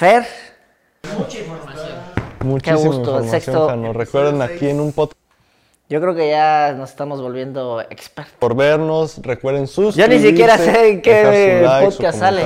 Fer, Mucha información. Muchísima gusto, información, sexto. Jano. Recuerden aquí en un podcast yo creo que ya nos estamos volviendo expertos. por vernos. Recuerden sus. Yo ni siquiera sé en qué podcast sale.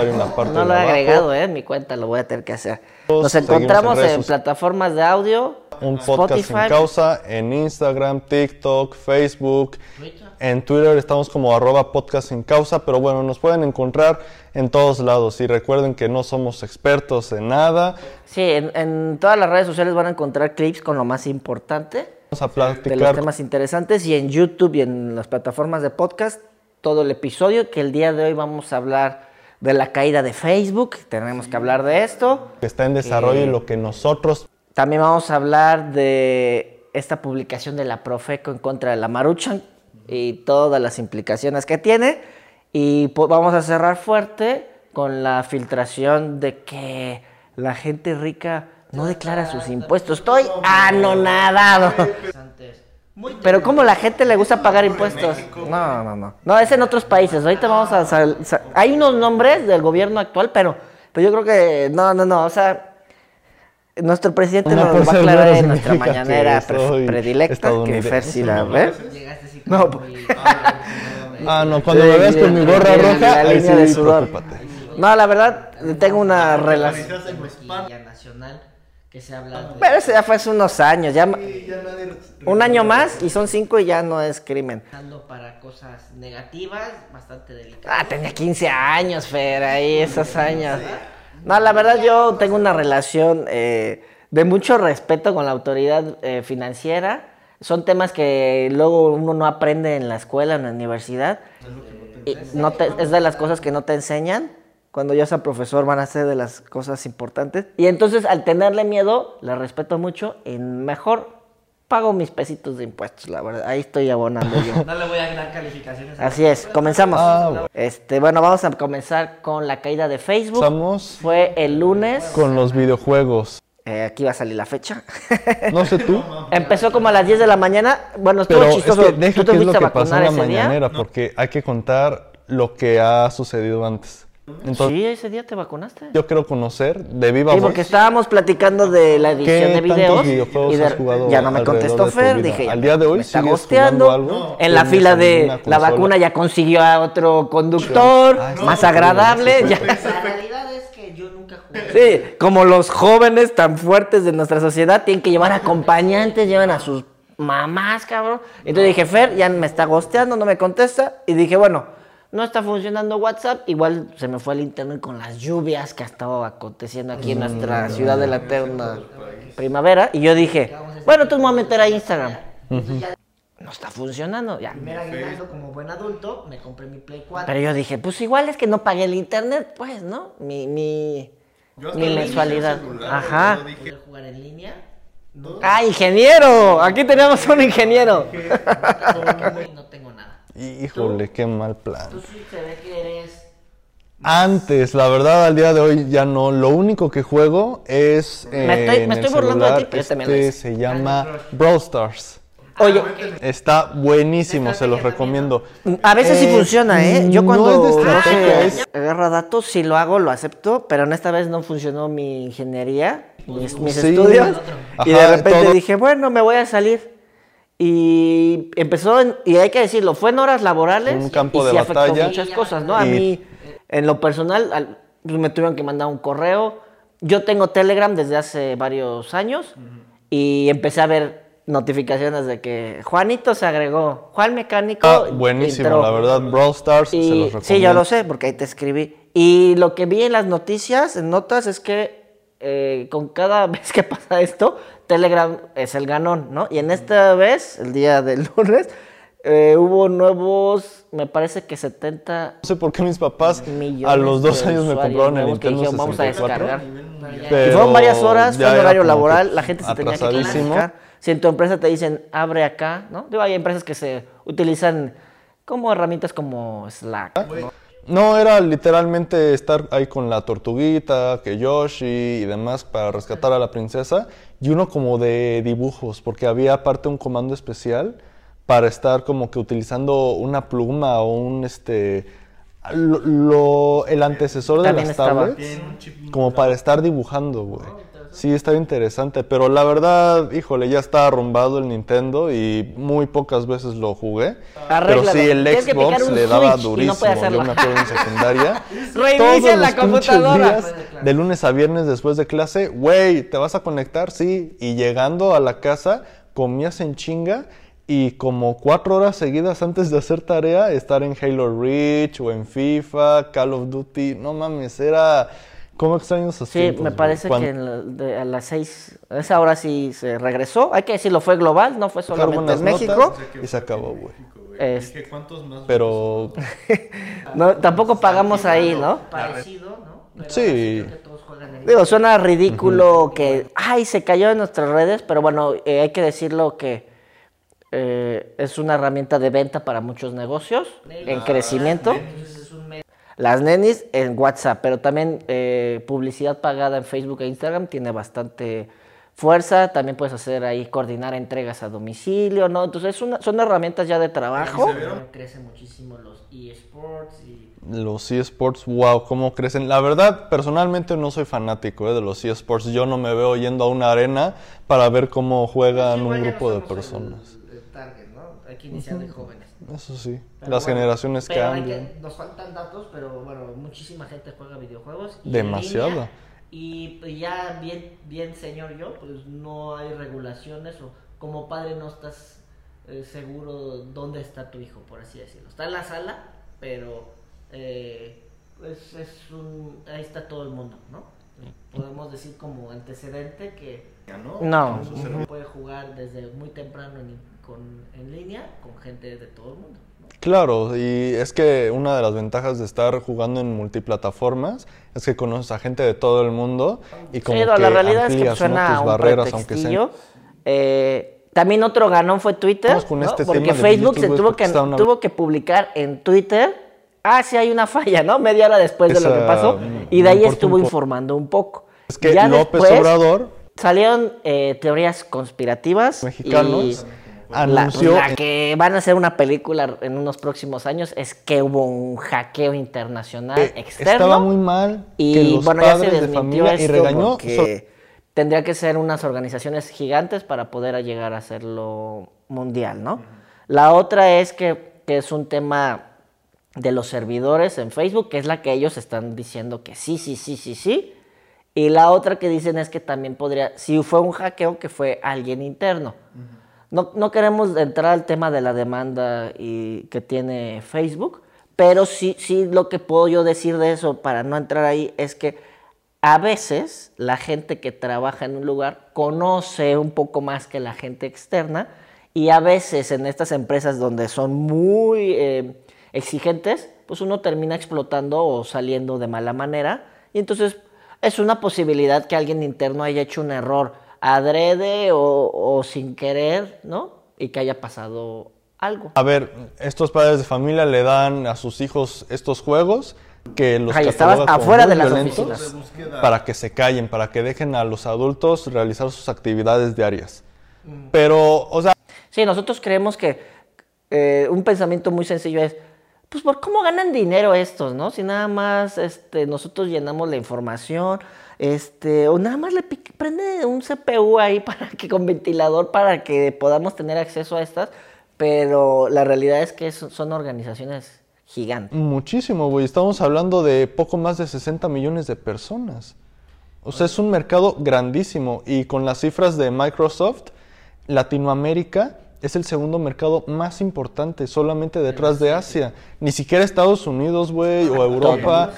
No lo he agregado, ¿eh? En mi cuenta lo voy a tener que hacer. Nos Seguimos encontramos en en plataformas de audio, Un podcast Spotify. sin causa en Instagram, TikTok, Facebook. Twitter. En Twitter estamos como arroba podcast sin causa, pero bueno, nos pueden encontrar en todos lados. Y recuerden que no somos expertos en nada. Sí, en, en todas las redes sociales van a encontrar clips con lo más importante Vamos a de los platicar temas interesantes y en YouTube y en las plataformas de podcast todo el episodio que el día de hoy vamos a hablar de la caída de Facebook, tenemos que hablar de esto. que está en desarrollo Eh, y lo que nosotros También vamos a hablar de esta publicación de la Profeco en contra de la Maruchan y todas las implicaciones que tiene. Y po- vamos a cerrar fuerte con la filtración de que la gente rica no declara sus impuestos. Estoy anonadado. Pero ¿cómo la gente le gusta pagar impuestos? No, no, no. No, es en otros países. Ahorita vamos a... Hay unos nombres del gobierno actual, pero, pero yo creo que... No, no, no. O sea, nuestro presidente Una nos lo va a aclarar en nuestra mañanera pre- predilecta, que Fer sí la ve. Llegaste así No, Ah, no, cuando Sí, me veas con mi gorra roja, la ahí línea de sí, sudor. No, la verdad, tengo una relación... Nacional que se habla de Pero eso ya fue hace unos años. Ya, un año más y son cinco y ya no es crimen. para cosas negativas, bastante delicadas. Ah, tenía 15 años, Fer, ahí esos años. No, la verdad yo tengo una relación eh, de mucho respeto con la autoridad eh, financiera. Son temas que luego uno no aprende en la escuela, en la universidad. Y no es de las cosas que no te enseñan. Cuando yo sea profesor van a ser de las cosas importantes. Y entonces al tenerle miedo, le respeto mucho, en mejor pago mis pesitos de impuestos, la verdad. Ahí estoy abonando yo. No le voy a dar calificaciones. a- Así es, comenzamos. Ah, bueno. Este, bueno, vamos a comenzar con la caída de Facebook. Estamos Fue el lunes. con los videojuegos. Eh, aquí va a salir la fecha. No sé tú, Empezó como a las 10 de la mañana. Bueno, estuvo pero es chistoso. que deja ¿Tú te es lo que pasó en la día? mañanera, porque hay que contar lo que ha sucedido antes. Entonces, Sí, ese día te vacunaste. yo quiero conocer de viva Sí, voz porque estábamos platicando de la edición ¿Qué de videos. tantos videojuegos y de- has jugado ya no me contestó Fer. Dije, Al día de hoy me está gosteando. algo? En la ¿Tienes fila de la consola? vacuna ya consiguió a otro conductor, más agradable. ya- La realidad es que yo nunca jugué. Sí, como los jóvenes tan fuertes de nuestra sociedad tienen que llevar acompañantes, llevan a sus mamás, cabrón. Entonces dije, Fer, ya me está gosteando, no me contesta. Y dije, bueno, no está funcionando WhatsApp. Igual se me fue el internet con las lluvias que ha estado aconteciendo aquí en nuestra ciudad de la eterna primavera. Y yo dije, bueno, entonces me voy a meter a Instagram. No está funcionando, ya. Primer aguinaldo como buen adulto, me compré mi Play 4. Pero yo dije, pues igual es que no pagué el internet, pues, ¿no? Mi, mi, mi mensualidad. Ajá. Poder jugar en línea. ¡Ah, ingeniero! Aquí tenemos un ingeniero. Porque no tengo nada. Híjole, qué mal plan. Tú sí se ve que eres Antes, la verdad, al día de hoy ya no. Lo único que juego es. Me estoy- en me el estoy burlando de ti, pero también este hice. se llama Brawl Stars. Oye, Está buenísimo, se los recomiendo. a veces sí Eh, funciona, ¿eh? Yo no cuando es de estrategia, sé- es- agarro datos, si lo hago, lo acepto, pero en esta vez no funcionó mi ingeniería, mis, mis Sí. estudios. y de repente todo. dije, bueno, me voy a salir. Y empezó, en- y hay que decirlo, fue en horas laborales. Un campo y de sí afectó batalla. muchas cosas, ¿no? A mí, en lo personal, al- pues, me tuvieron que mandar un correo. Yo tengo Telegram desde hace varios años y empecé a ver notificaciones de que Juanito se agregó, Juan Mecánico. Ah, buenísimo, entró. la verdad. Brawl Stars se los recomiendo. sí, yo lo sé, porque ahí te escribí. Y lo que vi en las noticias, en notas, es que eh, con cada vez que pasa esto, Telegram es el ganón, ¿no? Y en esta vez, el día del lunes, eh, hubo nuevos, me parece que 70 No sé por qué mis papás a los dos años me compraron el Nintendo dijeron, vamos a 64. descargar. pero Y fueron varias horas, fue en horario laboral, la gente se tenía que clasificar. Si en tu empresa te dicen, abre acá, ¿no? Digo, hay empresas que se utilizan como herramientas como Slack, ¿no? No, era literalmente estar ahí con la tortuguita, que Yoshi y demás para rescatar a la princesa. Y uno como de dibujos, porque había aparte un comando especial para estar como que utilizando una pluma o un este lo, lo- el antecesor de También las tablets como para estar dibujando, güey. Sí, estaba interesante, pero la verdad, híjole, ya está arrumbado el Nintendo y muy pocas veces lo jugué. Pero sí, el Xbox le daba no durísimo. hacerlo. Yo me acuerdo en secundaria. Reinicia la computadora. de lunes a viernes después de clase, güey, ¿te vas a conectar? Sí. Y llegando a la casa, comías en chinga y como cuatro horas seguidas antes de hacer tarea, estar en Halo Reach o en FIFA, Call of Duty. No mames, era... ¿Cómo extraño esos Sí, tiempos, me parece que en la- de- a las seis, a esa hora sí se regresó. Hay que decirlo, fue global, no fue solamente en México. notas y se acabó, güey. Es- Dije, ¿cuántos más? Pero No, tampoco pagamos ahí, ¿no? Parecido, ¿no? Pero Sí. Digo, suena ridículo que, ay, se cayó en nuestras redes, pero bueno, eh, hay que decirlo que eh, es una herramienta de venta para muchos negocios en crecimiento. Las nenis en WhatsApp, pero también eh, publicidad pagada en Facebook e Instagram tiene bastante fuerza. También puedes hacer ahí, coordinar entregas a domicilio, ¿no? Entonces es una- son herramientas ya de trabajo. crece muchísimo los eSports y los eSports, wow, cómo crecen. La verdad, personalmente no soy fanático eh, de los eSports. Yo no me veo yendo a una arena para ver cómo juegan Igual un grupo no de el- personas. el target, ¿no? Hay que iniciar de jóvenes. Eso sí, Pero las bueno, generaciones pero hay cambian. que- nos faltan datos, pero bueno, muchísima gente juega videojuegos. y línea, y ya bien, bien señor yo, pues no hay regulaciones o como padre no estás eh, seguro dónde está tu hijo, por así decirlo. Está en la sala, pero eh, pues es un, ahí está todo el mundo, ¿no? Podemos decir como antecedente que No. uno puede jugar desde muy temprano en, con- en línea con gente de todo el mundo. ¿no? Claro, y es que una de las ventajas de estar jugando en multiplataformas es que conoces a gente de todo el mundo y como Sí, no, que la realidad es que ¿no? suena a tus un barreras, aunque sean... Eh, también otro ganón fue Twitter, con ¿no? este porque Facebook se tuvo porque que, una- tuvo que publicar en Twitter, ah, sí hay una falla, ¿no? Media hora después de lo que pasó, y de ahí estuvo informando un poco. Es que Ya López después Obrador, Salieron eh, teorías conspirativas. mexicanos, y la, anunció... la que van a hacer una película en unos próximos años es que hubo un hackeo internacional eh, externo. estaba muy mal que Y los bueno, ya se de desmintió y esto regañó porque tendría que ser unas organizaciones gigantes para poder llegar a hacerlo mundial, ¿no? La otra es que, que es un tema de los servidores en Facebook, que es la que ellos están diciendo que sí, sí, sí, sí, sí. Y la otra que dicen es que también podría, si fue un hackeo, que fue alguien interno. No, queremos entrar al tema de la demanda y, que tiene Facebook, pero sí, sí lo que puedo yo decir de eso para no entrar ahí es que a veces la gente que trabaja en un lugar conoce un poco más que la gente externa y a veces en estas empresas donde son muy eh, exigentes, pues uno termina explotando o saliendo de mala manera y entonces es una posibilidad que alguien interno haya hecho un error adrede o, o sin querer, ¿no? Y que haya pasado algo. A ver, estos padres de familia le dan a sus hijos estos juegos que los Ahí estabas afuera de las oficinas. para que se callen, para que dejen a los adultos realizar sus actividades diarias. Mm. Pero, o sea, Sí, nosotros creemos que eh, un pensamiento muy sencillo es, pues, ¿por cómo ganan dinero estos, no? Si nada más este, nosotros llenamos la información, este, o nada más le pique- prende un CPU ahí para que con ventilador para que podamos tener acceso a estas, pero la realidad es que son, son organizaciones gigantes. muchísimo, güey. Estamos hablando de poco más de 60 millones de personas. O sea, es un mercado grandísimo. Y con las cifras de Microsoft, Latinoamérica es el segundo mercado más importante, solamente detrás de Asia. Ni siquiera Estados Unidos, güey, o Europa.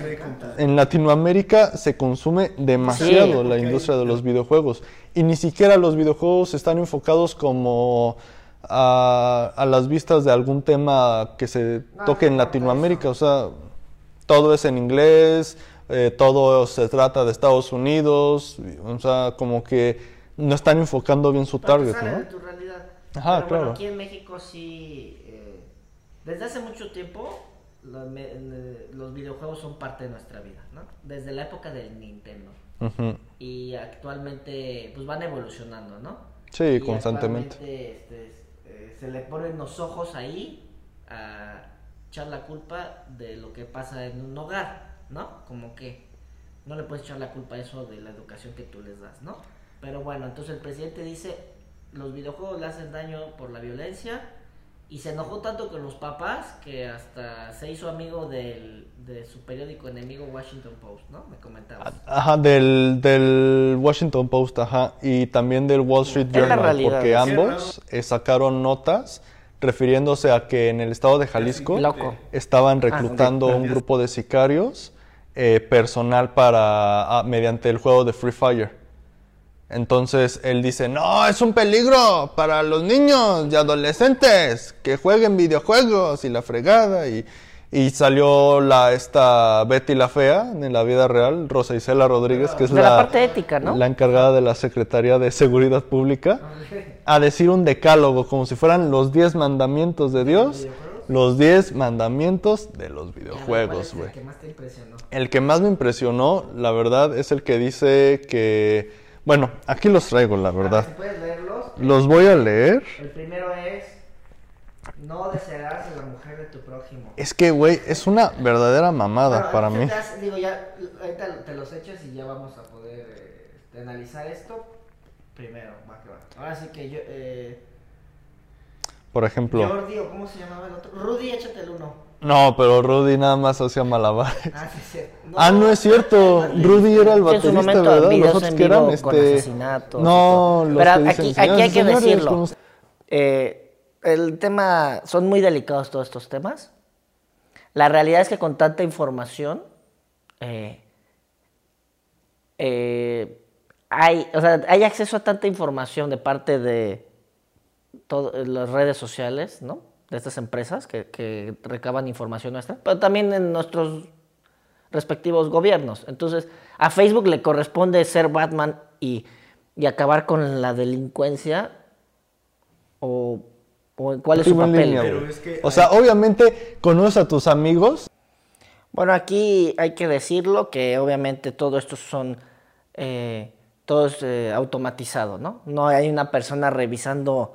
En Latinoamérica se consume demasiado Sí. la industria de los videojuegos. Y ni siquiera los videojuegos están enfocados como a, a las vistas de algún tema que se toque en Latinoamérica. O sea, todo es en inglés, eh, todo se trata de Estados Unidos. O sea, como que no están enfocando bien su target, ¿no? Ajá, Pero bueno, claro. aquí en México sí, eh, desde hace mucho tiempo los, eh, los videojuegos son parte de nuestra vida, ¿no? Desde la época del Nintendo. Ujú. Y actualmente pues van evolucionando, ¿no? Sí, Y constantemente. este, eh, se le ponen los ojos ahí a, echar la culpa de lo que pasa en un hogar, ¿no? Como que no le puedes echar la culpa a eso de la educación que tú les das, ¿no? Pero bueno, entonces el presidente dice, los videojuegos le hacen daño por la violencia y se enojó tanto con los papás que hasta se hizo amigo del, de su periódico enemigo Washington Post, ¿no? Me comentabas. Ajá, del, del Washington Post, ajá, y también del Wall Street Journal, realidad, porque ambos eh, sacaron notas refiriéndose a que en el estado de Jalisco Loco. estaban reclutando un grupo de sicarios eh, personal para ah, mediante el juego de Free Fire. Entonces él dice, no, es un peligro para los niños y adolescentes que jueguen videojuegos y la fregada. Y, y salió la, esta Betty la Fea en la vida real, Rosa Isela Rodríguez, que es De la parte ética, ¿no? la encargada de la Secretaría de Seguridad Pública, a decir un decálogo como si fueran los 10 mandamientos de Dios, los 10 mandamientos de los ¿Cuál videojuegos, es el güey. que más te impresionó? El que más me impresionó, la verdad, es el que dice que... Bueno, aquí los traigo, la Si verdad. puedes leerlos. Los voy a leer. El primero es, no desearás a la mujer de tu prójimo. Es que, güey, es una verdadera mamada Bueno, para mí. te hace- digo, ya, ahorita te los echas y ya vamos a poder eh, analizar esto. Primero, va que va. Ahora sí que yo, eh, Por ejemplo... Jordi, o cómo se llamaba el otro. Rudy, échate el uno. No, pero Rudy nada más hacía malabares. Ah, sí, sí. Ah, no es cierto. Rudy era el Que en su baterista, momento ¿verdad? que eran vivo con este. asesinatos No, los Pero que aquí, dicen, aquí hay que "Señores, decirlo. ¿cómo Eh, el tema, son muy delicados todos estos temas. La realidad es que con tanta información, eh, eh, hay, o sea, hay acceso a tanta información de parte de todas las redes sociales, ¿no? De estas empresas que, que recaban información nuestra, pero también en nuestros respectivos gobiernos. Entonces, a Facebook le corresponde ser Batman y, y acabar con la delincuencia o, o cuál es su papel. línea, Pero es que O sea, obviamente conoces a tus amigos. Bueno, aquí hay que decirlo que obviamente todo esto son eh, todo es eh, automatizado, ¿no? No hay una persona revisando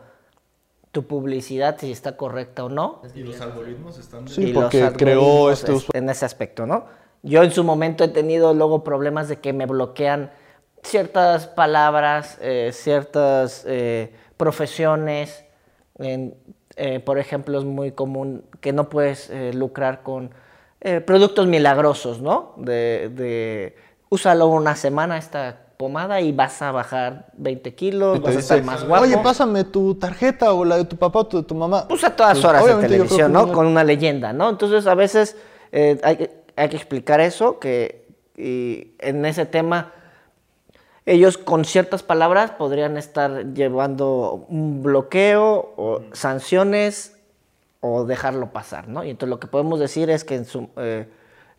tu publicidad si está correcta o no. y los algoritmos están Sí, y los porque creó algoritmos, este es- en ese aspecto, ¿no? Yo en su momento he tenido luego problemas de que me bloquean ciertas palabras, eh, ciertas eh, profesiones. En- eh, por ejemplo, es muy común que no puedes eh, lucrar con eh, productos milagrosos, ¿no? De, de úsalo una semana esta pomada y vas a bajar 20 kilos, vas a dice, estar más guapo. Oye, pásame tu tarjeta o la de tu papá o tu- de tu mamá. Pues a todas Pues, horas de televisión, ¿no? Con una leyenda, ¿no? Entonces a veces eh, hay, que- hay que explicar eso, que y en ese tema ellos con ciertas palabras podrían estar llevando un bloqueo o sanciones o dejarlo pasar, ¿no? Y entonces lo que podemos decir es que en su- eh,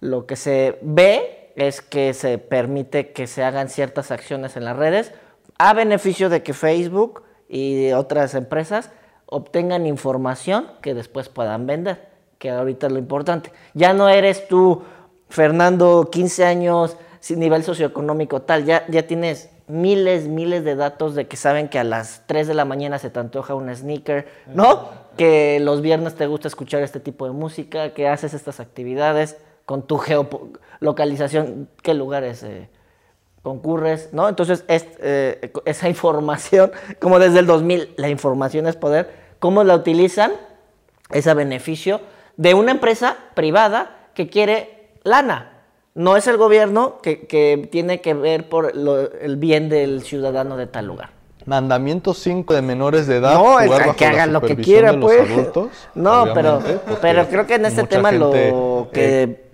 lo que se ve es que se permite que se hagan ciertas acciones en las redes a beneficio de que Facebook y otras empresas obtengan información que después puedan vender, que ahorita es lo importante. Ya no eres tú, Fernando, 15 años, sin nivel socioeconómico tal, ya, ya tienes miles, miles de datos de que saben que a las 3 de la mañana se te antoja un sneaker, ¿no? Que los viernes te gusta escuchar este tipo de música, que haces estas actividades con tu geolocalización, qué lugares eh, concurres, ¿no? Entonces, es, eh, esa información, como desde el 2000, la información es poder, ¿cómo la utilizan? Es a beneficio de una empresa privada que quiere lana. No es el gobierno que, que tiene que ver por lo- el bien del ciudadano de tal lugar. Mandamiento 5 de menores de edad. No, que hagan lo que supervisión quiera, de los pues. adultos, no, pero, pero creo que en este tema lo eh, que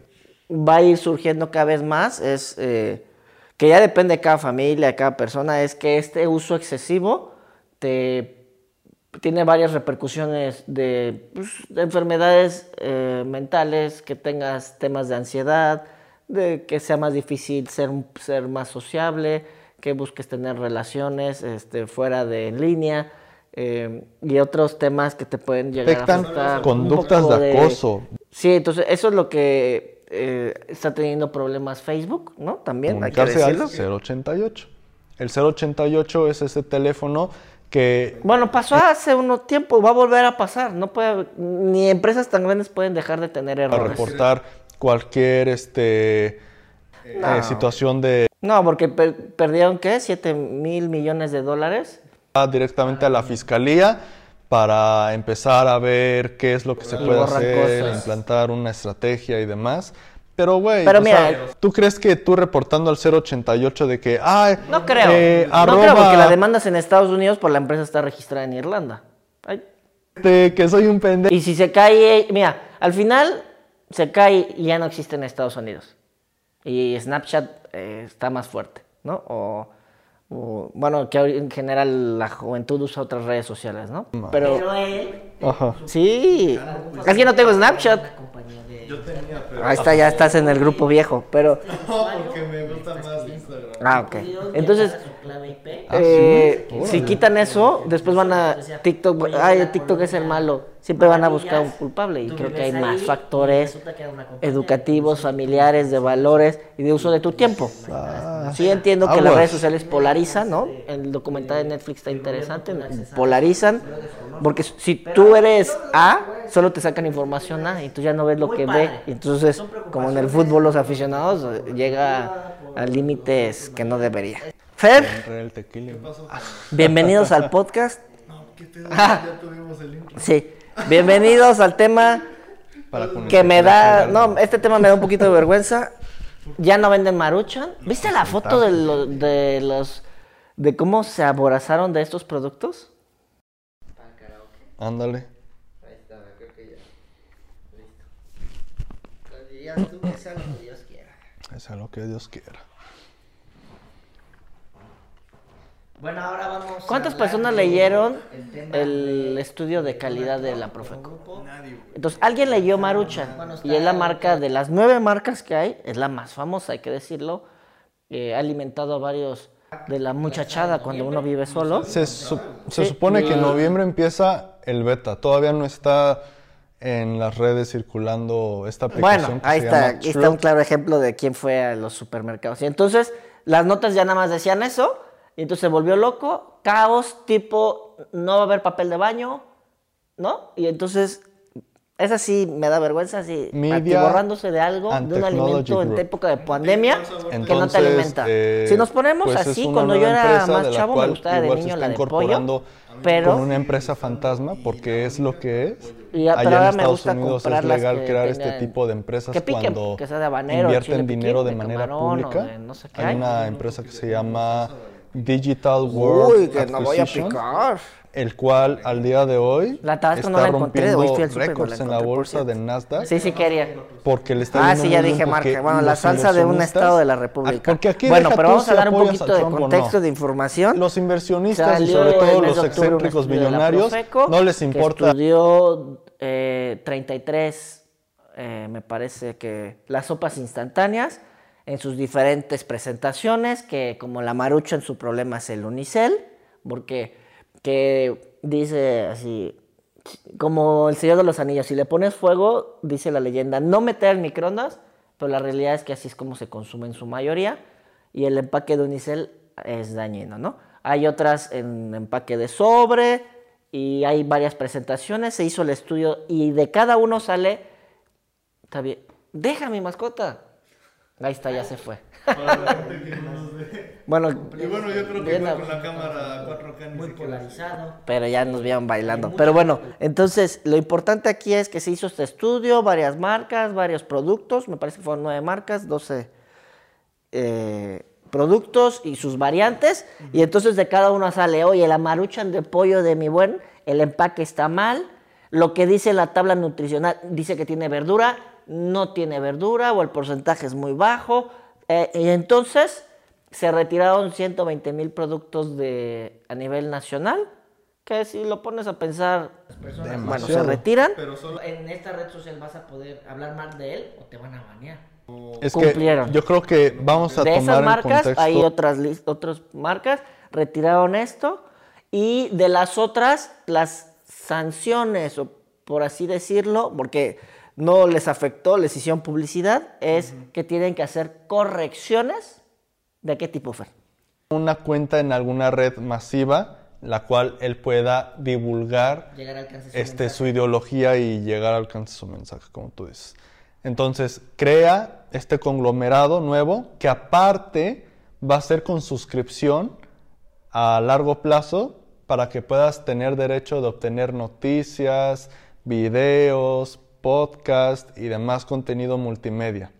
va a ir surgiendo cada vez más es eh, que ya depende de cada familia, de cada persona, es que este uso excesivo te tiene varias repercusiones de, pues, de enfermedades eh, mentales, que tengas temas de ansiedad, de que sea más difícil ser, ser más sociable, que busques tener relaciones este, fuera de línea eh, y otros temas que te pueden llegar Afectan a afectar. conductas de acoso. Sí, entonces eso es lo que eh, está teniendo problemas Facebook, ¿no? También hay que comunicarse al decirlo. 088. El 088 es ese teléfono que Bueno, pasó hace uno tiempo, va a volver a pasar. No puede, ni empresas tan grandes pueden dejar de tener para errores. reportar cualquier este, eh, situación de No, porque per- perdieron, ¿qué? 7 mil millones de dólares. directamente a la fiscalía para empezar a ver qué es lo que se Y puede hacer, cosas. implantar una estrategia y demás. Pero, güey, ¿tú crees que tú reportando al 088 de que, ay, No creo. eh, No creo porque la demanda es en Estados Unidos, por la empresa está registrada en Irlanda. Ay. este, que soy un pendejo? Y si se cae, mira, al final se cae y ya no existe en Estados Unidos. Y Snapchat eh, está más fuerte, ¿no? O, o, bueno, que en general la juventud usa otras redes sociales, ¿no? Pero Pero él, Ajá. sí, es que no tengo Snapchat. Yo tenía, pero Ahí está, ya estás en el grupo viejo, pero no, porque me gusta más Instagram. ah, ok. Entonces. Eh, si quitan eso, después van a TikTok, ay, TikTok es el malo. Siempre van a buscar un culpable y creo que hay más factores educativos, familiares, de valores y de uso de tu tiempo. Sí entiendo que las redes sociales polarizan, ¿no? El documental de Netflix está interesante, polarizan, porque si tú eres A, solo te sacan información A y tú ya no ves lo que ve. Entonces, como en el fútbol los aficionados, eh, llega a límites que no debería. Fer. Bienvenidos al podcast. ¿Qué pedo? Ah. Ya tuvimos el intro. Sí. Bienvenidos al tema Para que me da. No, este tema me da un poquito de vergüenza. Ya no venden maruchan. ¿Viste la foto de, lo- de los. de cómo se aborazaron de estos productos? Ándale. Ahí está, creo que ya. Listo. Ya tú que sea lo que Dios quiera. Es a lo que Dios quiera. Bueno, ahora vamos. a ¿Cuántas personas leyeron el estudio de calidad de la Profeco? Nadie. Entonces, alguien leyó Maruchan y es la marca de las nueve marcas que hay, es la más famosa, hay que decirlo. Eh, ha alimentado a varios de la muchachada cuando uno vive solo. Se, su- se Sí. supone que en noviembre empieza el beta. Todavía no está en las redes circulando esta aplicación. Bueno, que ahí se está, llama aquí está un claro ejemplo de quién fue a los supermercados. Y entonces, las notas ya nada más decían eso, y entonces se volvió loco, caos, tipo, no va a haber papel de baño, ¿no? Y entonces, esa sí me da vergüenza, así, Media borrándose de algo, de un alimento Technology en Group. época de pandemia, que no Entonces, te alimenta. eh, si nos ponemos pues es así, cuando yo era más chavo, me gustaba de niño está la de pollo, incorporando pero... con una empresa fantasma porque es lo que es. Y pero Allá ahora en me Estados gusta Unidos comprar es legal crear este tipo de empresas que piquen, cuando que sea de habanero, invierten chile dinero de piquín, de manera camarón pública. de no sé qué Hay hay. una empresa que se llama Digital World Uy, que no voy a picar. el cual al día de hoy La Tabasco no está la encontré, hoy rompiendo la récords en la bolsa de cierto. Nasdaq Sí, sí quería. porque le está Ah, sí, ya dije marca. Bueno, la salsa de un estado de la República. Porque aquí bueno, pero vamos si a dar un poquito de Trump o no. contexto de información. Los inversionistas y Salió sobre el todo los excéntricos millonarios Profeco no les que importa. Estudió eh, 33, eh, me parece que las sopas instantáneas en sus diferentes presentaciones, que como la marucha en su problema es el unicel, porque que dice así, como el Señor de los Anillos, si le pones fuego, dice la leyenda, no meter en microondas, pero la realidad es que así es como se consume en su mayoría, y el empaque de unicel es dañino, ¿no? Hay otras en empaque de sobre, y hay varias presentaciones, se hizo el estudio, y de cada uno sale, está bien, deja mi mascota. Ahí está, ya se fue. Para la gente que no nos ve. Bueno, Y bueno, yo creo que bien con la cámara 4K ni Muy polarizado. pero ya nos vieron bailando. Pero bueno, entonces lo importante aquí es que se hizo este estudio, varias marcas, varios productos, me parece que fueron nueve marcas, 12 eh, productos y sus variantes, y entonces de cada uno sale, oye, la maruchan de pollo de mi buen, el empaque está mal, lo que dice la tabla nutricional dice que tiene verdura, no tiene verdura o el porcentaje es muy bajo, eh, y entonces se retiraron 120 mil productos de, a nivel nacional, que si lo pones a pensar, bueno, se retiran. Pero solo En esta red social vas a poder hablar mal de él o te van a banear. Es Cumplieron. que yo creo que vamos a de tomar esas marcas contexto. hay otras otras marcas retiraron esto y de las otras las sanciones o por así decirlo porque no les afectó les hicieron publicidad es que tienen que hacer correcciones de qué tipo Fer una cuenta en alguna red masiva la cual él pueda divulgar su este, mensaje. su ideología y llegar al alcance su mensaje, como tú dices. Entonces, crea este conglomerado nuevo que aparte va a ser con suscripción a largo plazo para que puedas tener derecho de obtener noticias, videos, podcast y demás contenido multimedia.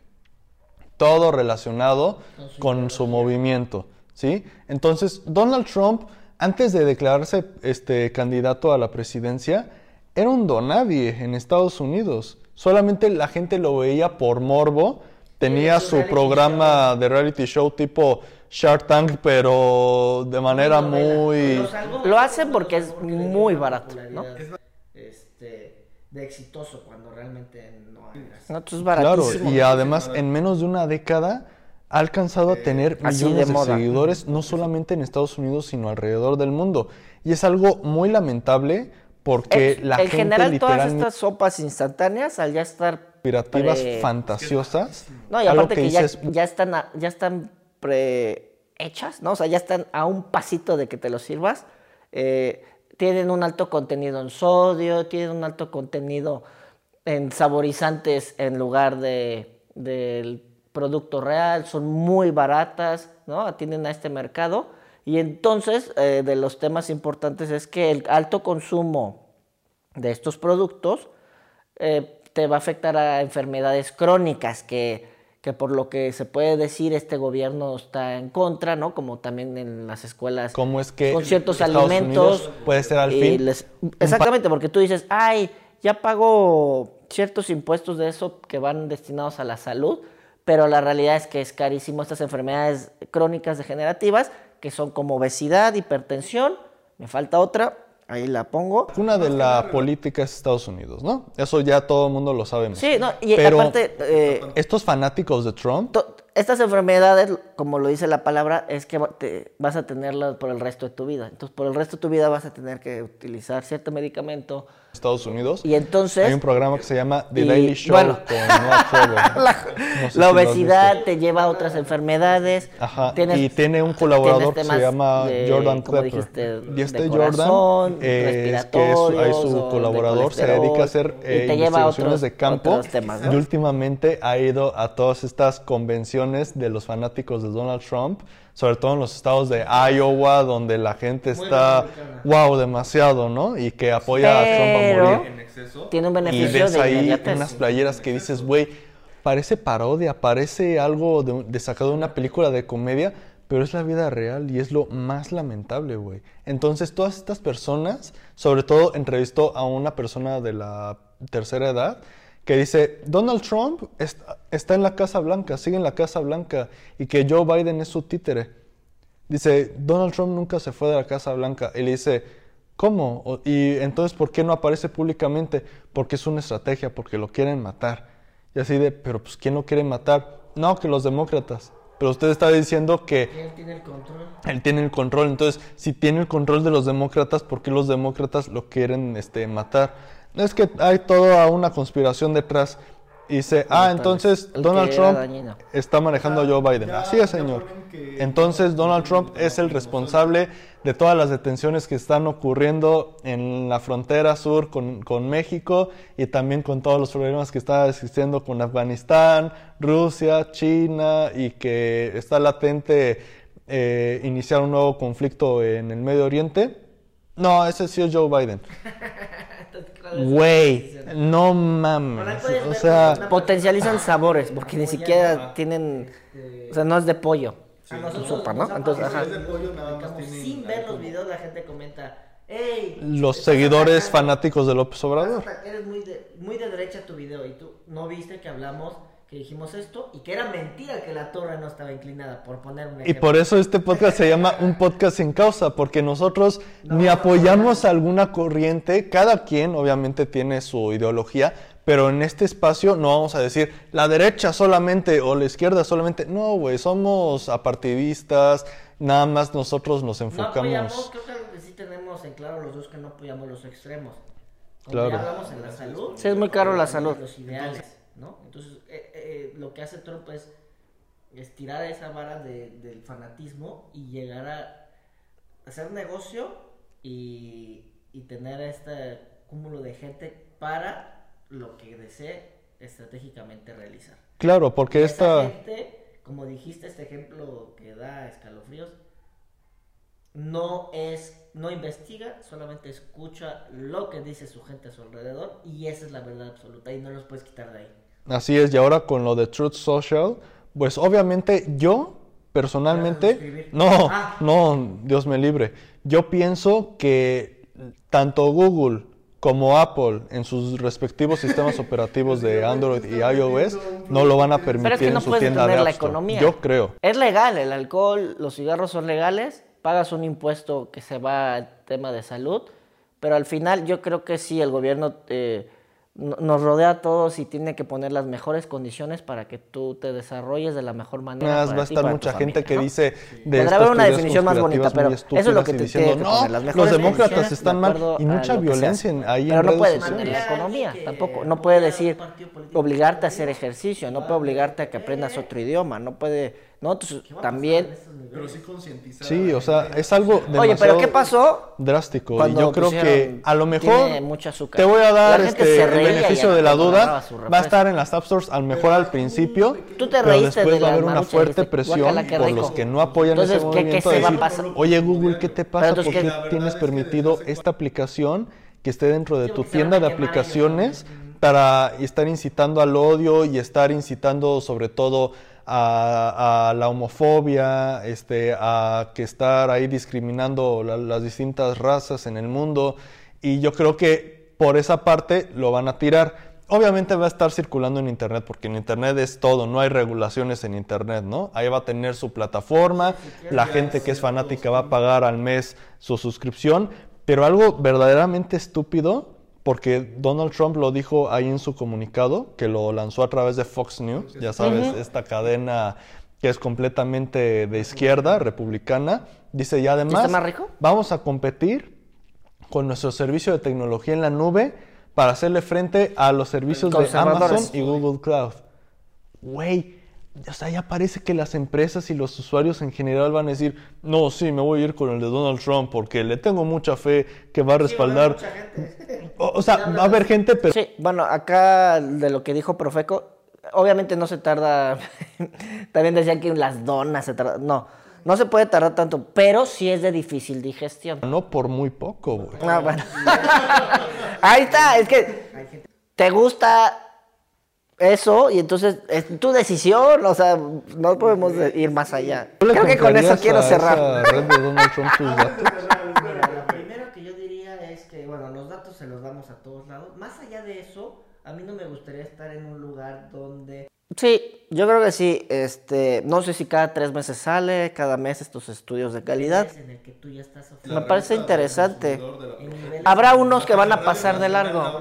Todo relacionado Con su movimiento, ¿sí? Entonces, Donald Trump, antes de declararse este candidato a la presidencia, era un donadie en Estados Unidos. Solamente la gente lo veía por morbo. Tenía su programa de reality show tipo Shark Tank, pero de manera muy... Lo hacen porque es muy barato, Este, de exitoso cuando realmente no hay gracia. No, esto es Claro, baratísimo. y además en menos de una década ha alcanzado a tener Así millones de seguidores, no solamente en Estados Unidos, sino alrededor del mundo. Y es algo muy lamentable porque En- la en gente general, todas literalmente estas sopas instantáneas, al ya estar aspirativas pre- fantasiosas, No, y aparte que, que ya, dices, ya están, a- ya están prehechas, ¿no? O sea, ya están a un pasito de que te lo sirvas. Eh, tienen un alto contenido en sodio, tienen un alto contenido en saborizantes en lugar de, del producto real, son muy baratas, ¿no? Atienden a este mercado. Y entonces, eh, de los temas importantes es que el alto consumo de estos productos eh, te va a afectar a enfermedades crónicas que, que por lo que se puede decir este gobierno está en contra, ¿no? Como también en las escuelas ¿Cómo es que con ciertos alimentos Unidos puede ser al fin les- exactamente, porque tú dices, ay, ya pago ciertos impuestos de eso que van destinados a la salud, pero la realidad es que es carísimo estas enfermedades crónicas degenerativas que son como obesidad, hipertensión, me falta otra, ahí la pongo. una de la política es Estados Unidos, ¿no? Eso ya todo el mundo lo sabemos. Sí, no, y Pero aparte, eh, estos fanáticos de Trump estas enfermedades, como lo dice la palabra, es que te- vas a tenerlas por el resto de tu vida. Entonces, por el resto de tu vida vas a tener que utilizar cierto medicamento. Estados Unidos. Y entonces... Hay un programa que se llama The Y, Daily Show bueno. con la, No sé la obesidad te lleva a otras enfermedades. Ajá, Tienes- y tiene un colaborador que se llama de, Jordan Klepper. y este de Jordan, corazón, es que es, su- colaborador de se dedica a hacer eh, investigaciones otros- de campo otros temas, ¿no? y últimamente ha ido a todas estas convenciones de los fanáticos de Donald Trump, sobre todo en los estados de Iowa, donde la gente está, wow, demasiado, ¿no? Y que apoya a Trump a Pero- morir. En exceso. Tiene un Y beneficio ves de ahí inmediatez. unas playeras que dices, güey, parece parodia, parece algo de, de sacado de una película de comedia, pero es la vida real y es lo más lamentable, güey. Entonces, todas estas personas, sobre todo entrevistó a una persona de la tercera edad que dice, Donald Trump está, en la Casa Blanca, sigue en la Casa Blanca y que Joe Biden es su títere. Dice, Donald Trump nunca se fue de la Casa Blanca. Y le dice, ¿cómo? Y entonces, ¿por qué no aparece públicamente? Porque es una estrategia, porque lo quieren matar. Y así de, pero pues, ¿quién lo quiere matar? No, que los demócratas. Pero usted está diciendo que Él tiene el control. él tiene el control. Entonces, si tiene el control de los demócratas, ¿por qué los demócratas lo quieren este, matar? Es que hay toda una conspiración detrás. Y dice, ah, entonces Donald Trump está manejando a Joe Biden. Así es, señor. Entonces, Donald Trump es el responsable de todas las detenciones que están ocurriendo en la frontera sur con, con México y también con todos los problemas que están existiendo con Afganistán, Rusia, China y que está latente eh, iniciar un nuevo conflicto en el Medio Oriente. No, ese sí es Joe Biden. Güey, no mames. O sea, Potencializan sabores, porque ni siquiera tienen. O sea, no es de pollo. A nosotros sopa, ¿no? ha Entonces, pasado ajá. que de pollo nada más publicamos tienen Sin ver los videos, la gente comenta, hey, los seguidores atacando- fanáticos de López Obrador. Eres muy de, muy de derecha tu video y tú no viste que hablamos, que dijimos esto y que era mentira que la torre no estaba inclinada, por poner un Y ejemplo. por eso este podcast se llama un podcast sin causa, porque nosotros ni apoyamos alguna corriente, cada quien obviamente tiene su ideología, pero en este espacio no vamos a decir la derecha solamente o la izquierda solamente, no, güey, somos apartidistas, nada más nosotros nos No enfocamos. apoyamos, creo que sí tenemos en claro los dos que no apoyamos los extremos. Como Claro. ya hablamos en la salud. Sí, es muy caro la salud. Los ideales, ¿no? Entonces, eh, eh, lo que hace Trump es estirar esa vara de- del fanatismo y llegar a hacer negocio y, y tener este cúmulo de gente para lo que desee estratégicamente realizar. Claro, porque Esa esta... gente, como dijiste, este ejemplo que da escalofríos, no es, no investiga, solamente escucha lo que dice su gente a su alrededor y esa es la verdad absoluta y no los puedes quitar de ahí. Así es, y ahora con lo de Truth Social, pues obviamente yo personalmente, no, Ah. no, Dios me libre. Yo pienso que tanto Google como Apple en sus respectivos sistemas operativos de Android y iOS no lo van a permitir Pero es que en no su tienda de detener la App Store. economía. Yo creo. Es legal, el alcohol, los cigarros son legales, pagas un impuesto que se va al tema de salud, pero al final yo creo que sí, el gobierno eh, no- nos rodea a todos y tiene que poner las mejores condiciones para que tú te desarrolles de la mejor manera. Más va a estar mucha gente familia, que ¿no? dice de Podrá haber una definición más bonita, pero eso es lo que te que diciendo, poner, no, las los demócratas están de mal y mucha que violencia ahí Pero en no redes puede sociales. la economía, que tampoco, no puede decir obligarte a hacer ejercicio, no puede obligarte a que aprendas otro idioma, no puede, no, Entonces, también, Pero sí concientizar. Sí, o sea, es algo oye, pero ¿qué pasó? drástico. Y Cuando yo creo que a lo mejor azúcar. te voy a dar este, el beneficio de la duda. Va a estar en las App Stores, a lo mejor al principio. Tú te pero reíste después de va a haber una fuerte dijiste, presión "Guácala, qué por rico". los que no apoyan Entonces, ese ¿qué- qué movimiento. se va a pasar? Oye, Google, ¿qué te pasa? entonces, ¿Por ¿qué- tienes permitido esta aplicación que esté dentro de tu tienda de aplicaciones para estar incitando al odio y estar incitando sobre todo a, a la homofobia, este, a que estar ahí discriminando la- las distintas razas en el mundo. Y yo creo que por esa parte lo van a tirar. Obviamente va a estar circulando en Internet, porque en Internet es todo, no hay regulaciones en Internet, ¿no? Ahí va a tener su plataforma, la gente que es fanática va a pagar al mes su suscripción, pero algo verdaderamente estúpido, porque Donald Trump lo dijo ahí en su comunicado, que lo lanzó a través de Fox News, ya sabes, esta cadena que es completamente de izquierda, republicana, dice, y además está más rico? vamos a competir con nuestro servicio de tecnología en la nube para hacerle frente a los servicios de. Amazon y Google Cloud. Güey, o sea, ya parece que las empresas y los usuarios en general van a decir, no, sí, me voy a ir con el de Donald Trump porque le tengo mucha fe que va a respaldar. Mucha gente. O, o sea, va a haber gente, pero Sí, bueno, acá de lo que dijo Profeco, obviamente no se tarda, también decían que las donas se tardan, no, no se puede tardar tanto, pero sí es de difícil digestión. no por muy poco, güey. Ah, bueno. Ahí está, es que te gusta eso y entonces es tu decisión, o sea, no podemos ir más allá. ¿Tú le Creo que con eso quiero cerrar. red de Donald Trump tus datos? Mira, lo primero que yo diría es que, bueno, los datos se los damos a todos lados. Más allá de eso, a mí no me gustaría estar en un lugar donde Sí, yo creo que sí. Este, no sé si cada tres meses sale, cada mes estos estudios de calidad. es en el que tú ya estás Me parece interesante. Habrá unos que van a pasar de largo.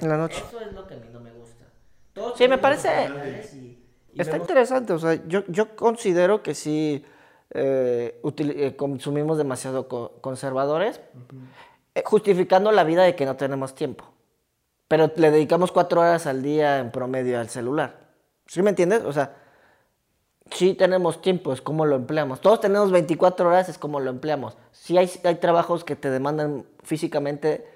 En la noche. Eso es lo que a mí no me gusta. Todos Sí, me parece- oportunidades y- y Está interesante, o sea, yo, yo considero que sí eh, util- eh, consumimos demasiado co- conservadores, justificando la vida de que no tenemos tiempo. Pero le dedicamos cuatro horas al día en promedio al celular. ¿Sí me entiendes? O sea, sí tenemos tiempo, es como lo empleamos. Todos tenemos 24 horas, es como lo empleamos. Sí hay, hay trabajos que te demandan físicamente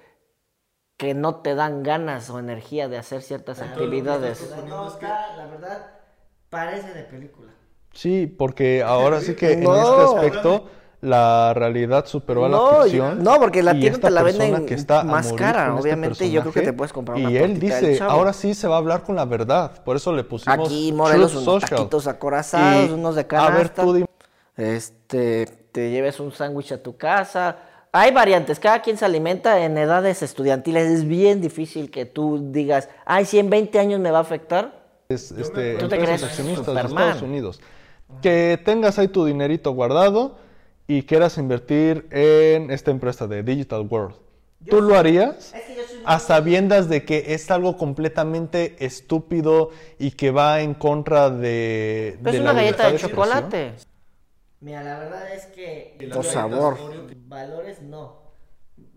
que no te dan ganas o energía de hacer ciertas actividades. La nota, la verdad, parece de película. Sí, porque ahora sí que en No. este aspecto la realidad superó a la No, ficción. no, porque la tienda te la venden que está más cara, este obviamente, yo creo que te puedes comprar una Y él dice, ahora sí se va a hablar con la verdad. Por eso le pusimos Aquí Morelos unos Social. taquitos acorazados, Y, unos de A ver, canasta. tú dime. Este, te lleves un sándwich a tu casa. Hay variantes, cada quien se alimenta en edades estudiantiles. Es bien difícil que tú digas, ay, si en 20 años me va a afectar. es, este, Tú te crees accionistas de. Estados Unidos. Que tengas ahí tu dinerito guardado y quieras invertir en esta empresa de Digital World. ¿Tú lo harías? Es que yo soy A sabiendas de que es algo completamente estúpido y que va en contra de, Pero de es la una galleta de expresión. chocolate. Mira, la verdad es que Por sabor. valores no.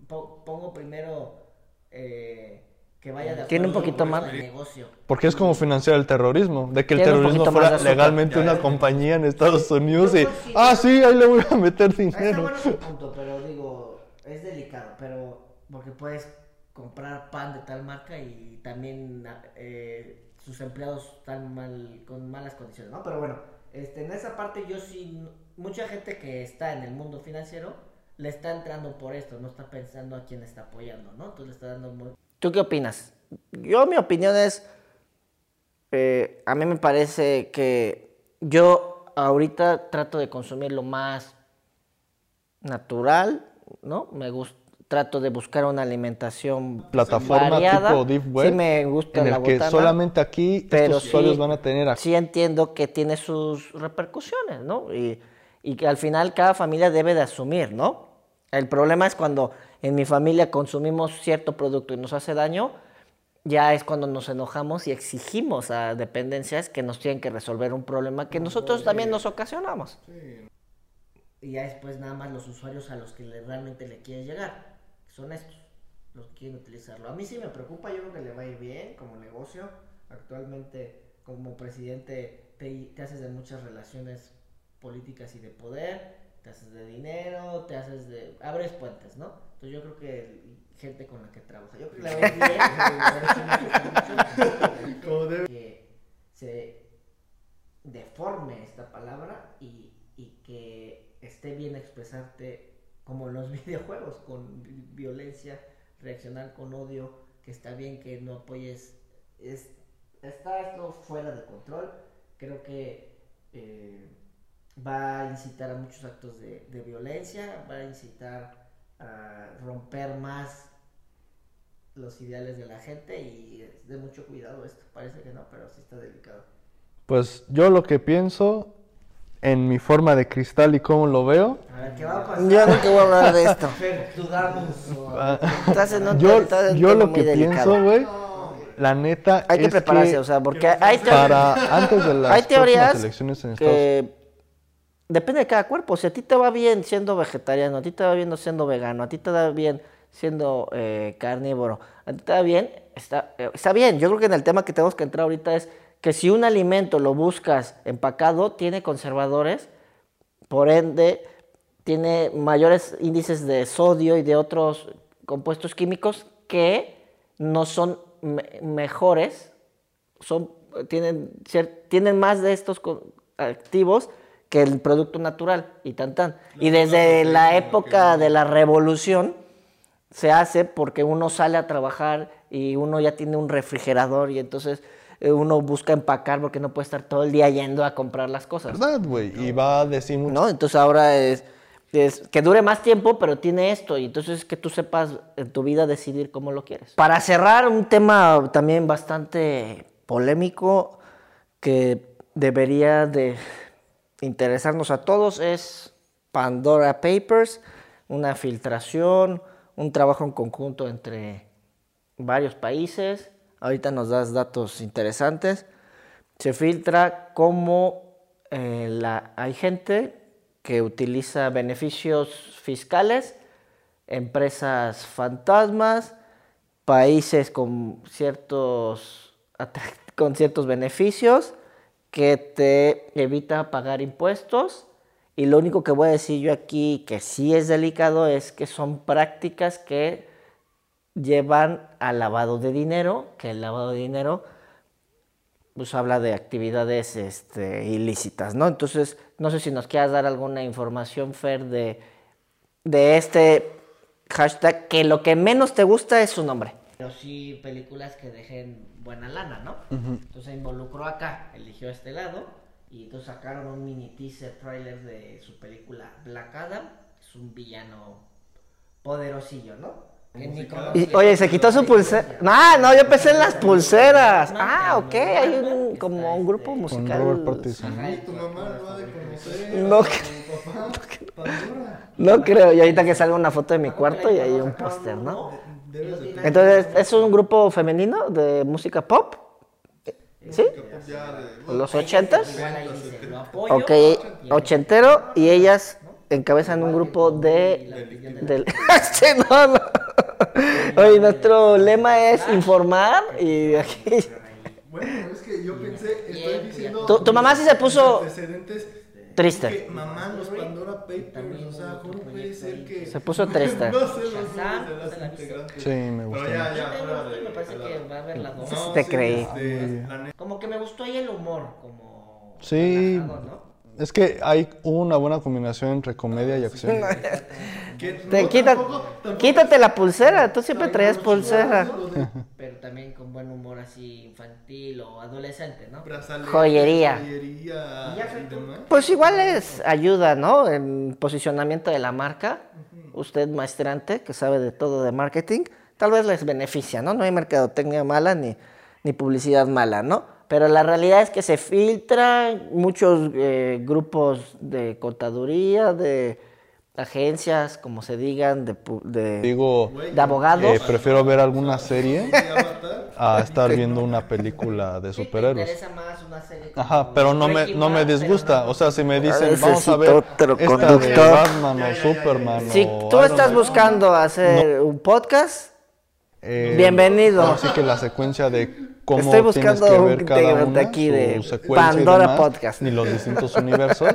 Po- pongo primero eh, que vaya de Tiene un acuerdo poquito con más. el negocio. Porque es como financiar el terrorismo, de que el un terrorismo fuera legalmente una compañía en Estados Unidos y, considero- ah, sí, ahí le voy a meter Está dinero. bueno punto, pero digo, es delicado, pero porque puedes comprar pan de tal marca y también eh, sus empleados están mal, con malas condiciones, ¿no? Pero bueno, este, en esa parte yo sí, mucha gente que está en el mundo financiero le está entrando por esto, no está pensando a quién está apoyando, ¿no? Entonces le está dando muy... ¿Tú qué opinas? Yo, mi opinión es, eh, a mí me parece que yo ahorita trato de consumir lo más natural, ¿no? Me gusta, trato de buscar una alimentación Plataforma variada. tipo Deep Web, Sí me gusta en la el que botana, solamente aquí pero estos usuarios sí- van a tener acceso. Sí entiendo que tiene sus repercusiones, ¿no? Y, y que al final cada familia debe de asumir, ¿no? El problema es cuando en mi familia consumimos cierto producto y nos hace daño, ya es cuando nos enojamos y exigimos a dependencias que nos tienen que resolver un problema que nosotros también nos ocasionamos. Y ya después nada más los usuarios a los que realmente le quieres llegar, son estos, los que quieren utilizarlo. A mí sí me preocupa, yo creo que le va a ir bien como negocio. Actualmente como presidente te, te haces de muchas relaciones políticas y de poder, te haces de dinero, te haces de... abres puentes, ¿no? Entonces yo creo que gente con la que trabaja, yo creo que le va a ir bien. Como debe- que se deforme esta palabra y, y que esté bien expresarte como en los videojuegos, con vi- violencia, reaccionar con odio, que está bien que no apoyes. Es, está esto fuera de control. Creo que eh, va a incitar a muchos actos de, de violencia, va a incitar a romper más los ideales de la gente y es de mucho cuidado esto. Parece que no, pero sí está delicado. Pues yo lo que pienso en mi forma de cristal y cómo lo veo, A ver, ¿qué va a pasar? Yo no te voy a hablar de esto. Yo, estás yo lo que delicado. pienso, güey, la neta Hay que es prepararse, que o sea, porque hay, teo- para antes de las teorías elecciones en Estados que depende de cada cuerpo. Si a ti te va bien siendo vegetariano, a ti te va bien siendo vegano, a ti te va bien siendo eh, carnívoro, a ti te va bien, está, eh, está bien. Yo creo que en el tema que tenemos que entrar ahorita es que si un alimento lo buscas empacado, tiene conservadores, por ende, tiene mayores índices de sodio y de otros compuestos químicos que no son me- mejores son, tienen, tienen más de estos activos que el producto natural y tan tan. Y desde la época de la revolución se hace porque uno sale a trabajar y uno ya tiene un refrigerador y entonces eh, uno busca empacar porque no puede estar todo el día yendo a comprar las cosas. ¿Verdad, güey? Y va a decir mucho. ¿no? Entonces ahora es, es que dure más tiempo, pero tiene esto, y entonces que tú sepas en tu vida decidir cómo lo quieres. Para cerrar, un tema también bastante polémico que debería de interesarnos a todos es Pandora Papers, una filtración, un trabajo en conjunto entre varios países. Ahorita nos das datos interesantes. Se filtra cómo eh, la, hay gente que utiliza beneficios fiscales, empresas fantasmas, países con ciertos, con ciertos beneficios que te evita pagar impuestos. Y lo único que voy a decir yo aquí que sí es delicado es que son prácticas que llevan al lavado de dinero, que el lavado de dinero pues habla de actividades este, ilícitas, ¿no? Entonces, no sé si nos quieras dar alguna información, Fer, de, de este hashtag, que lo que menos te gusta es su nombre. Pero sí películas que dejen buena lana, ¿no? Entonces involucró acá, eligió este lado y entonces sacaron un mini teaser trailer de su película Black Adam. Es un villano poderosillo, ¿no? Que ni Y, oye, se quitó su pulsera. Ah, no, yo pensé en las pulseras. Ah, ok, hay un, como un grupo Con musical. Robert Pattinson. Ajá, y Tu mamá lo ha de conocer. No. No creo, y ahorita que salga una foto de mi cuarto y hay un póster, ¿no? Entonces, ¿es un grupo femenino de música pop? ¿Sí? ya de. ¿Los ochentas? Ok, ochentero, y ellas encabezan un grupo de... del- Sí, no, no. Oye, nuestro lema es informar y aquí... Bueno, es que yo pensé, estoy diciendo. Tu- tu mamá sí se puso antecedentes triste. que mamá, los Pandora Papers, o sea, ¿cómo puede ser que. Se puso triste. No sé los. Sí, me Pero gustó. ya, Yo ya, tengo fuera gusto y de. me parece que va a haber las dos. Sí, te creí. este, la Como que me gustó ahí el humor, como... Sí. relajado, ¿no? Es que hay una buena combinación entre comedia y acción. Te no, quita- tampoco- tampoco- quítate la pulsera, tú siempre traías pulsera. Pero también con buen humor así infantil o adolescente, ¿no? Joyería. joyería. Pues igual es ayuda, ¿no? En posicionamiento de la marca. Usted, maestrante, que sabe de todo de marketing, tal vez les beneficia, ¿no? No hay mercadotecnia mala ni, ni publicidad mala, ¿no? Pero la realidad es que se filtran muchos eh, grupos de contaduría, de agencias, como se digan, de, pu- de, Digo, de abogados. eh, prefiero ver alguna serie a estar viendo una película de superhéroes. interesa más una serie como Ajá, pero no me, no me disgusta. O sea, si me dicen, Necesito vamos a ver otro esta de. Batman o Superman Si o tú Iron estás Man, buscando hacer un podcast, eh, bienvenido. Así que la secuencia de cómo Estoy tienes que un ver cada integrante una, aquí su de Pandora demás, Podcast. ni los distintos universos.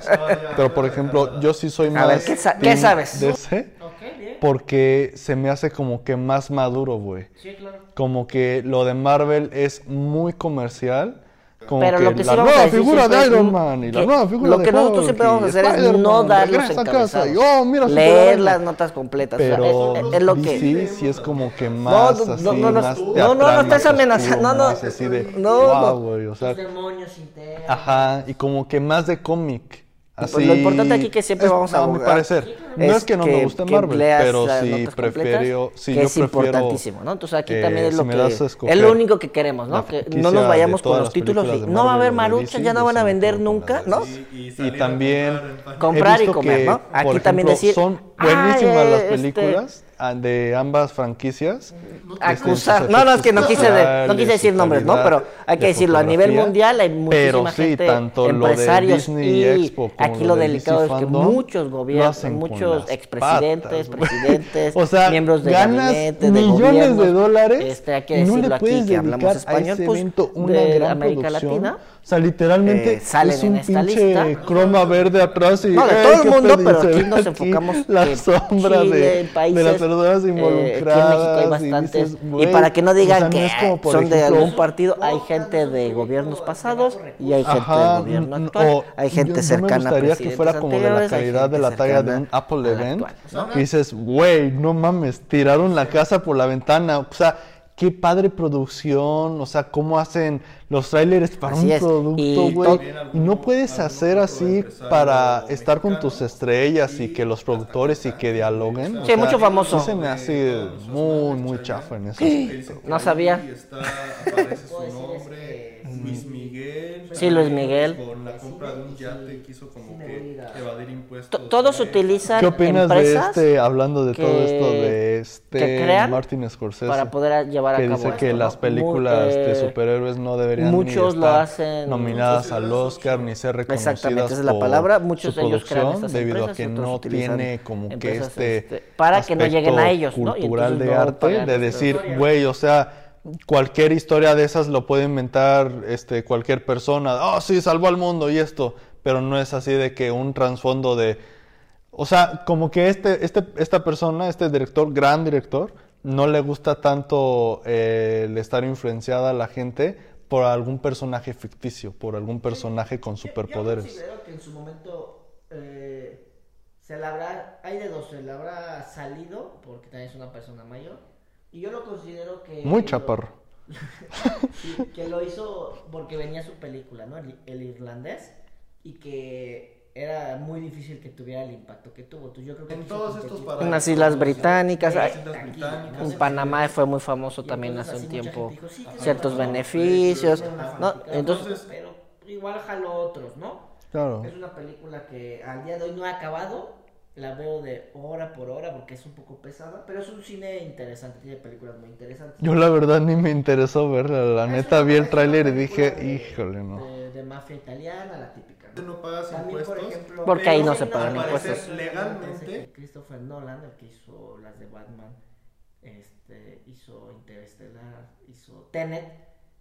Pero, por ejemplo, yo sí soy más A ver, ¿qué sa- qué team sabes? Ok, bien. porque se me hace como que más maduro, güey. Sí, claro. Como que lo de Marvel es muy comercial. Como Pero que lo que sí la vamos a nueva decir figura siempre de es Iron Man y la que nueva figura lo de que nosotros Hulk siempre vamos a hacer es no dar los a casa y, encabezados. oh, mira, leer las notas completas. o sea, Pero es, es lo que... DC sí es como que No, más no, así, no, no, más no, no, no, no estés amenazando, no, no. así de, No, wow, no. güey, o sea, Los demonios internos. ajá, y como que más de cómic. Así, Pues lo importante aquí que siempre es- vamos a a mi abogar parecer. No es que no me guste que Marvel, pero sí prefiero, sí que yo es prefiero importantísimo, ¿no? Entonces aquí eh, también es lo que escoger es lo único que queremos, ¿no? Que no nos vayamos con los títulos de no va a Marvel haber maruchas, ya no van a vender nunca, ¿no? Y, también comprar y comer, que, ¿no? Aquí también decir, son "Ah, buenísimas las este- películas de ambas franquicias. acusar. Este, No, no, es que no quise, de- no quise decir nombres, ¿no? Pero hay que de decirlo, a nivel mundial hay Pero muchísima sí, gente, tanto lo de empresarios Disney y Expo como aquí lo lo de delicado es que muchos gobiernos, muchos expresidentes, patas, presidentes, O sea, miembros de ganas gabinete, millones de dólares este, hay que y no decirlo le aquí puedes que hablamos español, a ese pues, una de gran América producción. Latina. O sea, literalmente eh, salen es en un esta pinche lista. croma verde atrás y No, de ¡ey, todo el mundo! Y pero aquí nos enfocamos la que sombra Chile, de, países, de las personas eh, aquí en involucradas. México hay y bastantes. dices, Y, para que no o digan sea, no que es como, son de ejemplo, algún partido, hay gente de gobiernos pasados y hay gente Ajá, del gobierno n- actual. o hay gente yo- yo cercana me gustaría que fuera como de la calidad de la talla de un Apple Event. actual, ¿no? Que dices, güey, no mames, tiraron la casa por la ventana. O sea, qué padre producción. O sea, cómo hacen los trailers para Así un es, producto, y güey. Y no puedes hacer así para estar con tus estrellas y que los productores y que dialoguen. O Sí, mucho famoso. sí se me hace muy, muy chafa en ese aspecto. No sabía. Está, aparece su Puedo decir, nombre, Luis Miguel. Sí, Luis Miguel. Con la compra de un yate quiso como que evadir impuestos. To- Todos utilizan ¿Qué opinas de empresas este, hablando de todo que- esto, de este que Martin Scorsese? para poder llevar a que cabo dice esto, que ¿no? las películas de eh, superhéroes no deberían muchos ni lo estar hacen- nominadas al Oscar ni ser reconocidas Exactamente, esa es la palabra. Muchos de ellos crean estas debido empresas a que no tiene como que este, este, para que no lleguen a aspecto ellos, cultural de no arte de decir güey o sea cualquier historia de esas lo puede inventar este cualquier persona. Oh sí salvó al mundo y esto pero no es así de que un trasfondo de o sea, como que este, este, esta persona, este director, gran director, no le gusta tanto eh, el estar influenciada a la gente por algún personaje ficticio, por algún personaje con Yo- Yo superpoderes. considero que en su momento eh, se le habrá, hay de dos, se le habrá salido, porque también es una persona mayor, y yo lo considero que... Muy chaparro. que lo hizo porque venía su película, ¿no? El, el irlandés, y que era muy difícil que tuviera el impacto que tuvo. Entonces yo creo que En todos estos. En las Islas Británicas, hay- Islas aquí, Británicas. ¿no? en Panamá fue muy famoso Y también entonces hace un tiempo. dijo, sí, Ciertos beneficios, fanaticada, Entonces, pero igual jaló otros, ¿no? Claro. Es una película que al día de hoy no ha acabado. La veo de hora por hora porque es un poco pesada, pero es un cine interesante, tiene películas muy interesantes. Yo la verdad ni me interesó verla, la Es neta vi el tráiler y dije, de- híjole, no. De, de mafia italiana, la típica. ¿no? No pagas También, por impuestos. ejemplo, Porque ahí no se pagan impuestos. Legalmente. Christopher Nolan, el que hizo las de Batman, este, hizo Interestelar, hizo Tenet,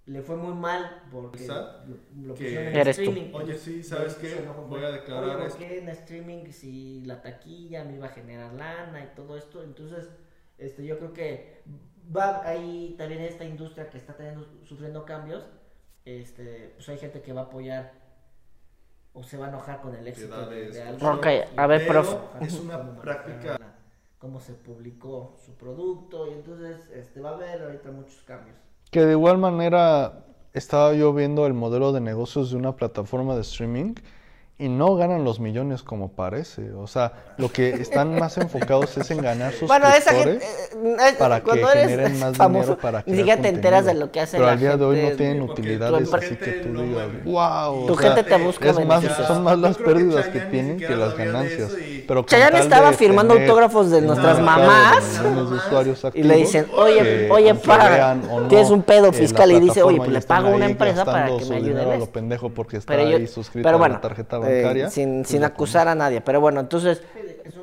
le fue muy mal porque lo, lo pusieron en tú. streaming. Oye, sí, ¿sabes qué? Voy a declarar Oye, ¿por esto. qué en streaming si la taquilla me iba a generar lana y todo esto? Entonces, este, yo creo que va ahí también esta industria que está teniendo, sufriendo cambios, este, pues hay gente que va a apoyar o se va a enojar con el éxito de, de algo. Ok, a ver, Pero profe. es una práctica cómo se publicó su producto y entonces este va a haber ahorita muchos cambios. Que de igual manera estaba yo viendo el modelo de negocios de una plataforma de streaming y no ganan los millones como parece. O sea, lo que están más enfocados es en ganar Bueno, esa suscriptores gente, eh, para que generen más famoso, dinero para ni crear siquiera te enteras de lo que hace Pero la al día de hoy no tienen utilidades tu así que gente tú no digas, wow. Tu o sea, gente te busca es más, son más las que pérdidas que ni tienen que las ganancias. y- Pero Chayanne estaba firmando autógrafos de nuestras mamás. de Y le dicen, oye, que oye, aunque pa, vean o no, tienes un pedo eh, fiscal y dice, oye, pues le pago a una empresa para que me ayude Pero bueno, eh, sin, pues sin acusar a nadie. Pero bueno, entonces,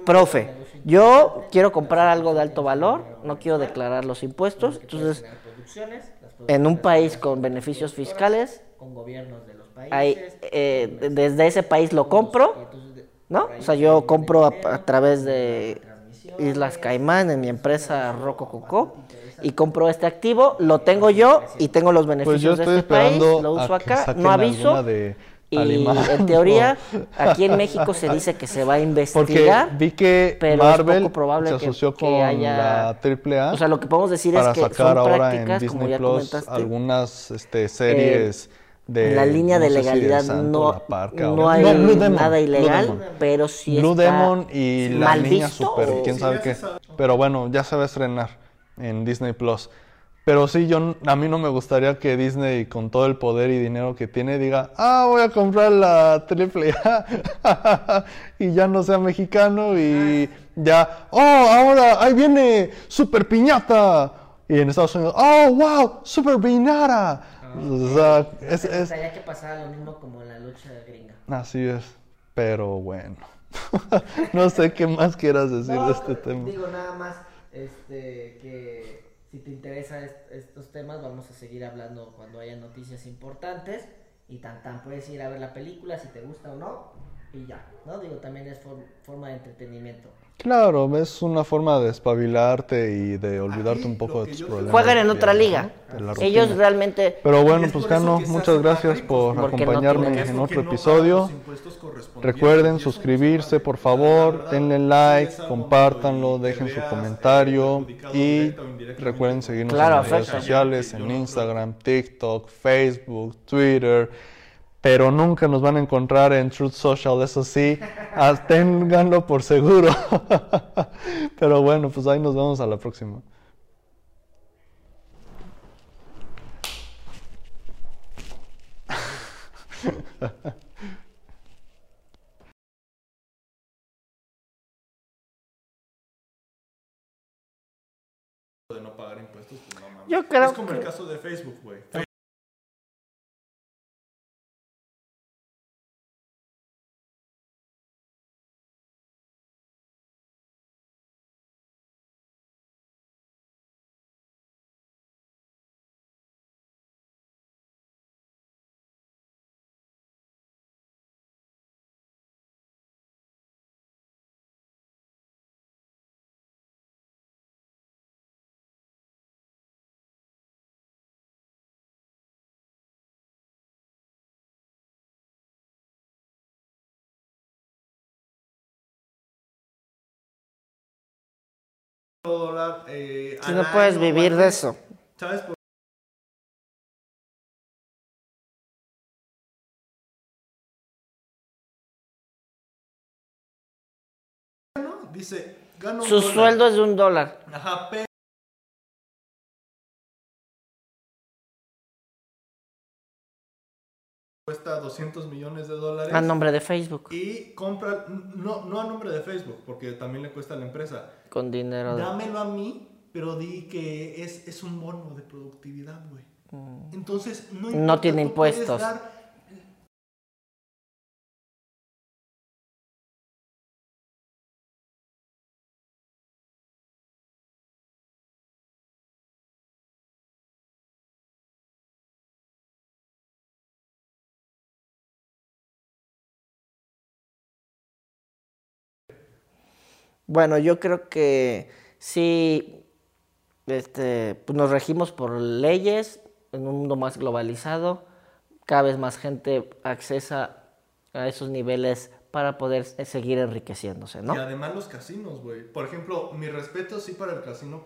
profe, yo quiero comprar algo de alto valor, no quiero declarar los impuestos, entonces, en un país con beneficios fiscales, con gobiernos de los países, ahí, eh, desde ese país lo compro, de- ¿no? O sea, se yo compro a, través de Islas Caimán en mi empresa Roco Coco y compro este activo, lo tengo yo y tengo los Pues beneficios yo de estoy este país, esperando lo uso acá, no aviso. de Y Alemán, en teoría, aquí en México se dice que se va a Porque investigar. vi que pero es Marvel poco probable se que- asoció que con haya- la AAA O sea, lo que podemos decir es para que sacar son ahora en prácticas, como Disney ya Plus comentaste, algunas este, series de en la línea de no sé si legalidad Santo no, Parca no hay No, Blue Demon, nada Blue ilegal, Demon. pero sí Blue está Demon y la mal niña visto, super, quién Sí, sabe qué. Pero bueno, ya se va a estrenar en Disney Plus. Pero sí, yo a mí no me gustaría que Disney, con todo el poder y dinero que tiene, diga, ah, voy a comprar la triple A y ya no sea mexicano y ya, oh, ahora ahí viene Super Piñata. Y en Estados Unidos, oh, wow, Super Piñata. O sea, es, Me es, gustaría que pasara lo mismo como en la lucha gringa. Así es, pero bueno. no sé qué más quieras decir No, de este tema. Digo nada más este, que si te interesan est- estos temas, vamos a seguir hablando cuando haya noticias importantes. Y tan tan puedes ir a ver la película si te gusta o no. Y ya, ¿no? Digo, también es for- forma de entretenimiento. Claro, es una forma de espabilarte y de olvidarte un poco de tus problemas. Juegan en otra liga. Ellos realmente Pero bueno, es pues Cano, muchas gracias por no acompañarme en otro no episodio. Recuerden suscribirse, por favor, denle like, compártanlo, dejen su eh, comentario perjudicado y recuerden seguirnos Claro, en las redes sociales, en Instagram, TikTok, Facebook, Twitter, pero nunca nos van a encontrar en Truth Social, eso sí, ah, ténganlo por seguro. Pero bueno, pues ahí nos vemos a la próxima. de no pagar impuestos, pues no mames. Yo creo es como el caso de Facebook, güey. Dólar, eh, si no puedes vivir de eso. ¿Sabes por no? Dice, gano Su sueldo es de un dólar. Ajá, pero cuesta 200 millones de dólares. A nombre de Facebook. Y compra, no, no a nombre de Facebook, porque también le cuesta a la empresa. Con dinero de... Dámelo a mí, pero di que es, es un bono de productividad, güey. Entonces, no, Mm. No importa, tiene impuestos. dar Bueno, yo creo que sí, este, pues nos regimos por leyes en un mundo más globalizado, cada vez más gente accesa a esos niveles para poder seguir enriqueciéndose, ¿no? Y además los casinos, güey. Por ejemplo, mi respeto sí para el casino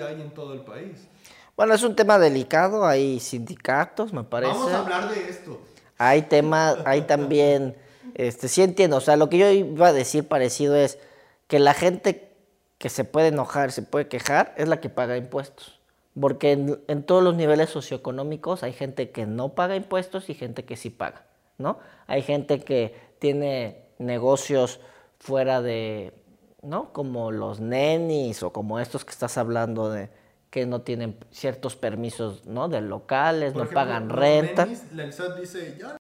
hay en todo el país. Bueno, es un tema delicado, hay sindicatos, me parece. Vamos a hablar de esto. Hay temas, hay también, este, sí entiendo, o sea, lo que yo iba a decir parecido es que la gente que se puede enojar, se puede quejar, es la que paga impuestos. Porque en, en todos los niveles socioeconómicos hay gente que no paga impuestos y gente que sí paga, ¿no? Hay gente que tiene negocios fuera de, ¿no? Como los nenis o como estos que estás hablando de que no tienen ciertos permisos, ¿no? De locales, Por no ejemplo, pagan renta. nenis, SAT dice, ya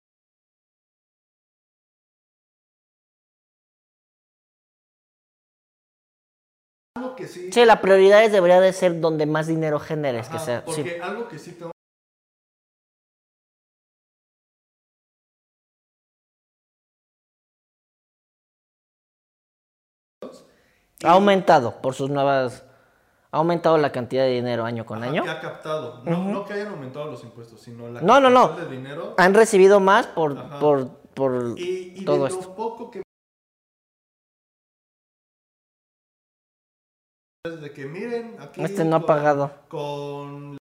que sí, Sí, la prioridad debería de ser donde más dinero generes, que sea, sí. porque algo que sí tengo Ha aumentado por sus nuevas, ha aumentado la cantidad de dinero año con ajá, año. que ha captado, no, no que hayan aumentado los impuestos, sino la No, no, no. de dinero Han recibido más por, Ajá. por, por y, y todo de esto. lo poco que de que miren aquí Este no ha con- pagado. con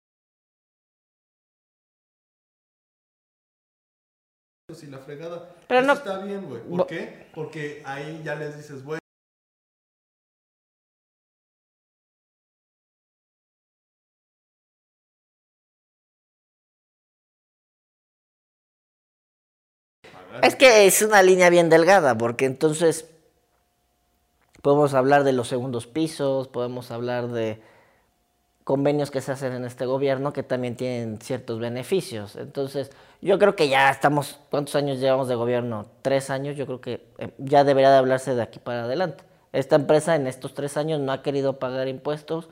y la fregada Pero Eso no- está bien güey ¿por Bo- qué? porque ahí ya les dices bueno Es que es una línea bien delgada, porque entonces podemos hablar de los segundos pisos, podemos hablar de convenios que se hacen en este gobierno que también tienen ciertos beneficios. Entonces, yo creo que ya estamos, ¿cuántos años llevamos de gobierno? Tres años, yo creo que eh, ya debería de hablarse de aquí para adelante. Esta empresa en estos tres años no ha querido pagar impuestos,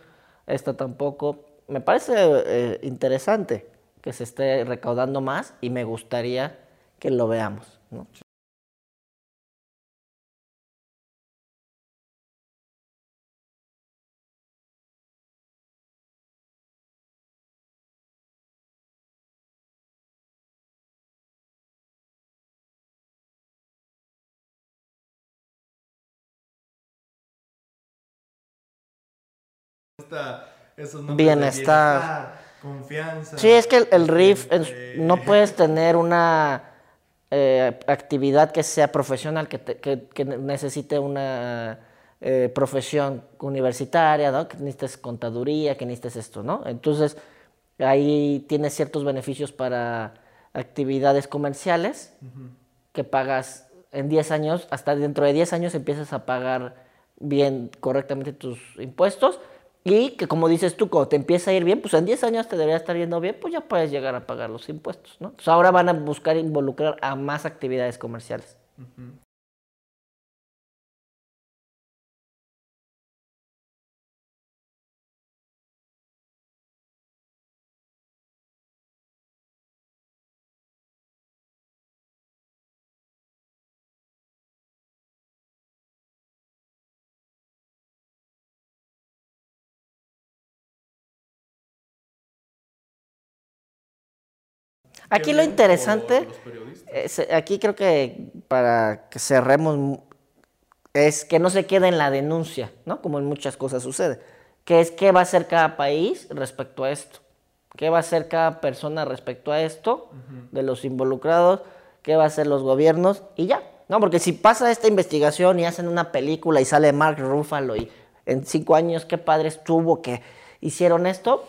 esta tampoco. Me parece eh, interesante que se esté recaudando más y me gustaría que lo veamos. ¿no? esos Bienestar. bienestar, confianza Sí, es que el, el RIF, en- este, no puedes tener una eh, actividad que sea profesional, que, te- que- que necesite una eh, profesión universitaria, ¿no? que necesites contaduría, que necesites esto, ¿no? Entonces, ahí tienes ciertos beneficios para actividades comerciales que pagas en 10 años, hasta dentro de 10 años empiezas a pagar bien, correctamente tus impuestos. Y que como dices tú, cuando te empieza a ir bien, pues en 10 años te debería estar yendo bien, pues ya puedes llegar a pagar los impuestos, ¿no? Entonces ahora van a buscar involucrar a más actividades comerciales. Aquí lo interesante, es- aquí creo que para que cerremos, es que no se quede en la denuncia, ¿no? Como en muchas cosas sucede. Que es qué va a hacer cada país respecto a esto. ¿Qué va a hacer cada persona respecto a esto? De los involucrados, qué va a hacer los gobiernos y ya. No, porque si pasa esta investigación y hacen una película y sale Mark Ruffalo y en cinco años qué padre estuvo que hicieron esto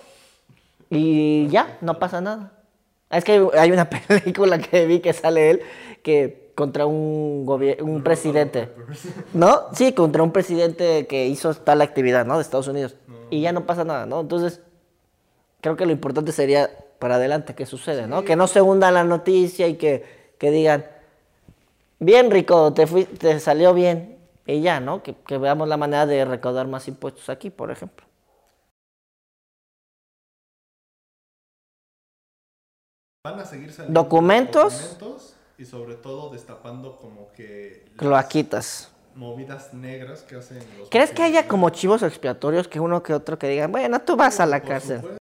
y ya, no pasa nada. Es que hay una película que vi que sale él que contra un un presidente. ¿No? Sí, contra un presidente que hizo tal actividad, ¿no? De Estados Unidos. Y ya no pasa nada, ¿no? Entonces, creo que lo importante sería para adelante que sucede, ¿no? Que no se hunda la noticia y que, que digan, bien rico, te, fui, te salió bien. Y ya, ¿no? Que, que veamos la manera de recaudar más impuestos aquí, por ejemplo. Van a seguir saliendo Documentos. documentos y sobre todo destapando como que Cloaquitas. movidas negras que hacen los ¿Crees que haya como chivos expiatorios que uno que otro que digan, bueno, tú vas a la Por cárcel? supuesto.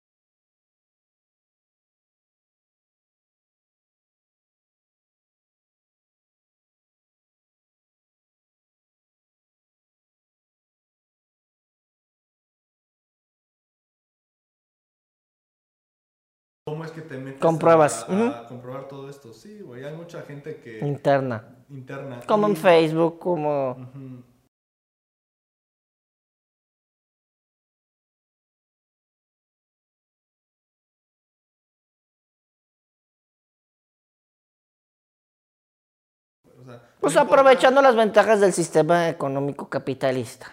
Metes Compruebas, a, a ujú. comprobar todo esto? Sí, güey, hay mucha gente que Interna. interna. Como en y- Facebook, como... O sea, Pues importa- aprovechando las ventajas del sistema económico capitalista.